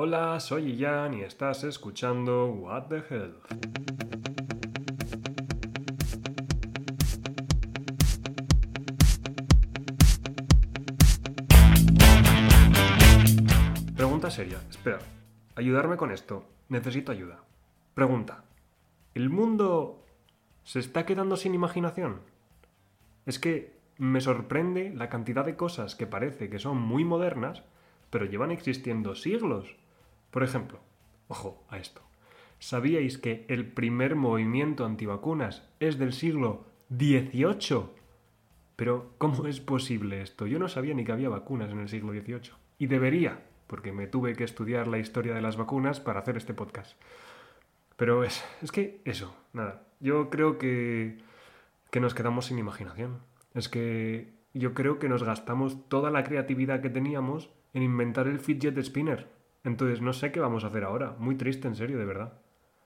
Hola, soy Ian y estás escuchando What the. Pregunta seria, espera. Ayudarme con esto. Necesito ayuda. Pregunta. ¿El mundo se está quedando sin imaginación? Es que me sorprende la cantidad de cosas que parece que son muy modernas, pero llevan existiendo siglos. Por ejemplo, ojo a esto. ¿Sabíais que el primer movimiento antivacunas es del siglo XVIII? Pero, ¿cómo es posible esto? Yo no sabía ni que había vacunas en el siglo XVIII. Y debería, porque me tuve que estudiar la historia de las vacunas para hacer este podcast. Pero es, es que eso, nada. Yo creo que, que nos quedamos sin imaginación. Es que yo creo que nos gastamos toda la creatividad que teníamos en inventar el fidget spinner. Entonces no sé qué vamos a hacer ahora. Muy triste, en serio, de verdad.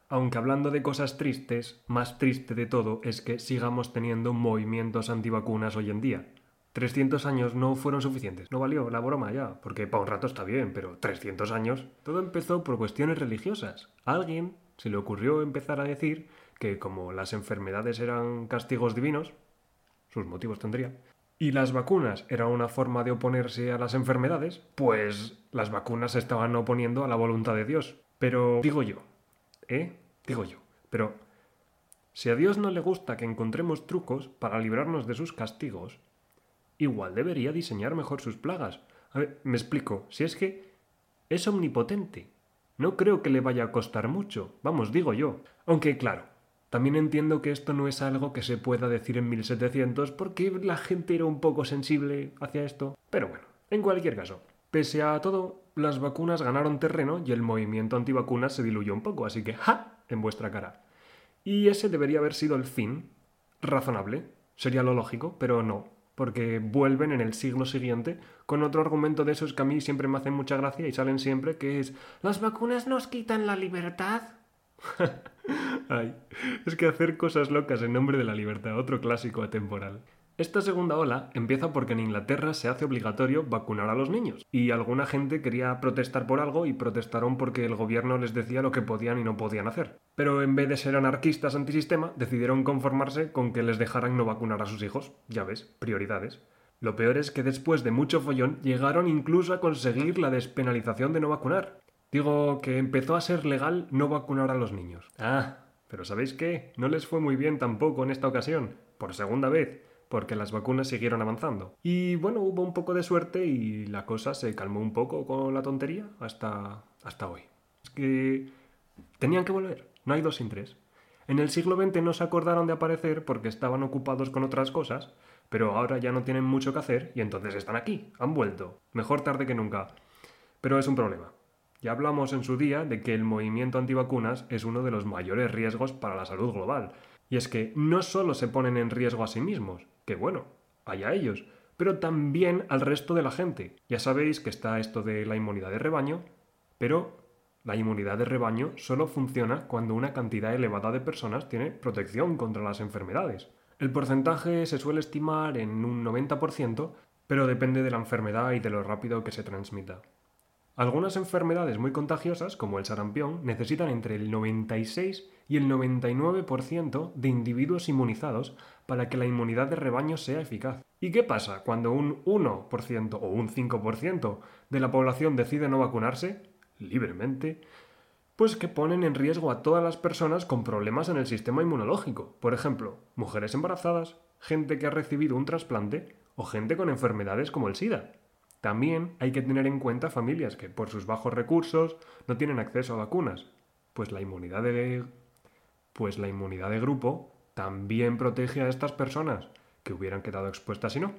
Aunque hablando de cosas tristes, más triste de todo es que sigamos teniendo movimientos antivacunas hoy en día. 300 años no fueron suficientes. No valió la broma ya, porque para un rato está bien, pero 300 años. Todo empezó por cuestiones religiosas. A alguien se le ocurrió empezar a decir que como las enfermedades eran castigos divinos, sus motivos tendría, y las vacunas eran una forma de oponerse a las enfermedades, pues las vacunas se estaban oponiendo a la voluntad de Dios. Pero digo yo, ¿eh? Digo yo, pero si a Dios no le gusta que encontremos trucos para librarnos de sus castigos, igual debería diseñar mejor sus plagas. A ver, me explico, si es que es omnipotente. No creo que le vaya a costar mucho, vamos, digo yo. Aunque claro, también entiendo que esto no es algo que se pueda decir en 1700 porque la gente era un poco sensible hacia esto. Pero bueno, en cualquier caso, pese a todo, las vacunas ganaron terreno y el movimiento antivacunas se diluyó un poco, así que ¡ja! en vuestra cara. Y ese debería haber sido el fin. Razonable, sería lo lógico, pero no, porque vuelven en el siglo siguiente con otro argumento de esos que a mí siempre me hacen mucha gracia y salen siempre, que es ¿Las vacunas nos quitan la libertad? Ay, es que hacer cosas locas en nombre de la libertad, otro clásico atemporal. Esta segunda ola empieza porque en Inglaterra se hace obligatorio vacunar a los niños, y alguna gente quería protestar por algo y protestaron porque el gobierno les decía lo que podían y no podían hacer. Pero en vez de ser anarquistas antisistema, decidieron conformarse con que les dejaran no vacunar a sus hijos. Ya ves, prioridades. Lo peor es que después de mucho follón llegaron incluso a conseguir la despenalización de no vacunar. Digo que empezó a ser legal no vacunar a los niños. Ah, pero ¿sabéis qué? No les fue muy bien tampoco en esta ocasión, por segunda vez, porque las vacunas siguieron avanzando. Y bueno, hubo un poco de suerte y la cosa se calmó un poco con la tontería hasta, hasta hoy. Es que tenían que volver, no hay dos sin tres. En el siglo XX no se acordaron de aparecer porque estaban ocupados con otras cosas, pero ahora ya no tienen mucho que hacer y entonces están aquí, han vuelto. Mejor tarde que nunca. Pero es un problema. Ya hablamos en su día de que el movimiento antivacunas es uno de los mayores riesgos para la salud global. Y es que no solo se ponen en riesgo a sí mismos, que bueno, allá ellos, pero también al resto de la gente. Ya sabéis que está esto de la inmunidad de rebaño, pero la inmunidad de rebaño solo funciona cuando una cantidad elevada de personas tiene protección contra las enfermedades. El porcentaje se suele estimar en un 90%, pero depende de la enfermedad y de lo rápido que se transmita. Algunas enfermedades muy contagiosas, como el sarampión, necesitan entre el 96 y el 99% de individuos inmunizados para que la inmunidad de rebaño sea eficaz. ¿Y qué pasa cuando un 1% o un 5% de la población decide no vacunarse libremente? Pues que ponen en riesgo a todas las personas con problemas en el sistema inmunológico. Por ejemplo, mujeres embarazadas, gente que ha recibido un trasplante o gente con enfermedades como el SIDA. También hay que tener en cuenta familias que por sus bajos recursos no tienen acceso a vacunas, pues la inmunidad de pues la inmunidad de grupo también protege a estas personas que hubieran quedado expuestas si no.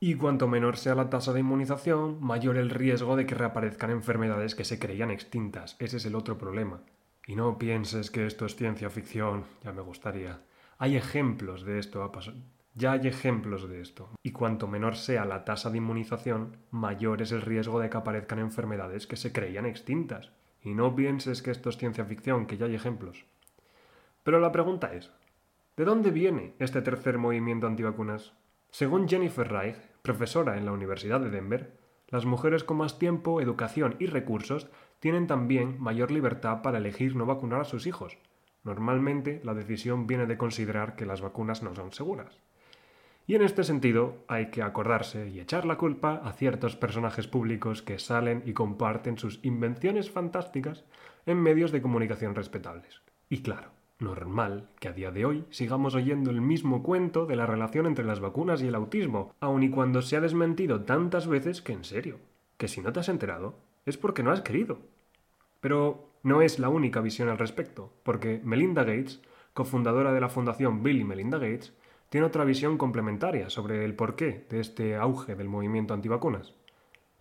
Y cuanto menor sea la tasa de inmunización, mayor el riesgo de que reaparezcan enfermedades que se creían extintas. Ese es el otro problema. Y no pienses que esto es ciencia ficción, ya me gustaría. Hay ejemplos de esto, ya hay ejemplos de esto, y cuanto menor sea la tasa de inmunización, mayor es el riesgo de que aparezcan enfermedades que se creían extintas. Y no pienses que esto es ciencia ficción, que ya hay ejemplos. Pero la pregunta es, ¿de dónde viene este tercer movimiento antivacunas? Según Jennifer Reich, profesora en la Universidad de Denver, las mujeres con más tiempo, educación y recursos tienen también mayor libertad para elegir no vacunar a sus hijos. Normalmente la decisión viene de considerar que las vacunas no son seguras. Y en este sentido hay que acordarse y echar la culpa a ciertos personajes públicos que salen y comparten sus invenciones fantásticas en medios de comunicación respetables. Y claro, normal que a día de hoy sigamos oyendo el mismo cuento de la relación entre las vacunas y el autismo, aun y cuando se ha desmentido tantas veces que en serio, que si no te has enterado, es porque no has querido. Pero no es la única visión al respecto, porque Melinda Gates, cofundadora de la Fundación Bill y Melinda Gates, tiene otra visión complementaria sobre el porqué de este auge del movimiento antivacunas.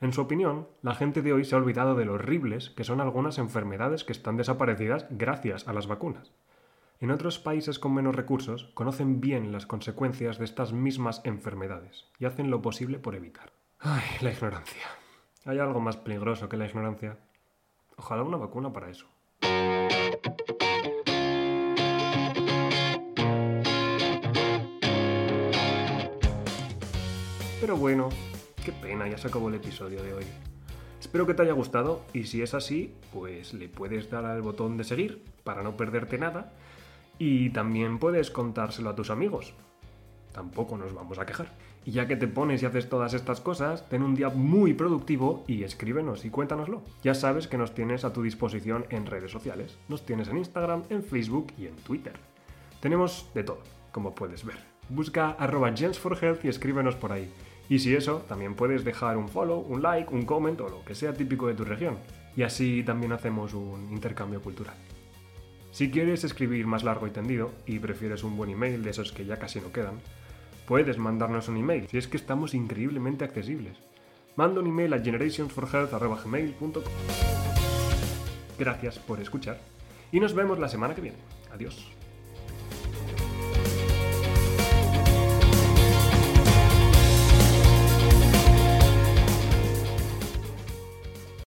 En su opinión, la gente de hoy se ha olvidado de lo horribles que son algunas enfermedades que están desaparecidas gracias a las vacunas. En otros países con menos recursos conocen bien las consecuencias de estas mismas enfermedades y hacen lo posible por evitar. Ay, la ignorancia. ¿Hay algo más peligroso que la ignorancia? Ojalá una vacuna para eso. Pero bueno, qué pena, ya se acabó el episodio de hoy. Espero que te haya gustado y si es así, pues le puedes dar al botón de seguir para no perderte nada y también puedes contárselo a tus amigos. Tampoco nos vamos a quejar. Y ya que te pones y haces todas estas cosas, ten un día muy productivo y escríbenos y cuéntanoslo. Ya sabes que nos tienes a tu disposición en redes sociales. Nos tienes en Instagram, en Facebook y en Twitter. Tenemos de todo, como puedes ver. Busca arroba gensforhealth y escríbenos por ahí. Y si eso, también puedes dejar un follow, un like, un comment o lo que sea típico de tu región. Y así también hacemos un intercambio cultural. Si quieres escribir más largo y tendido y prefieres un buen email de esos que ya casi no quedan, puedes mandarnos un email si es que estamos increíblemente accesibles. Manda un email a generationsforhealth.gmail.com Gracias por escuchar y nos vemos la semana que viene. Adiós.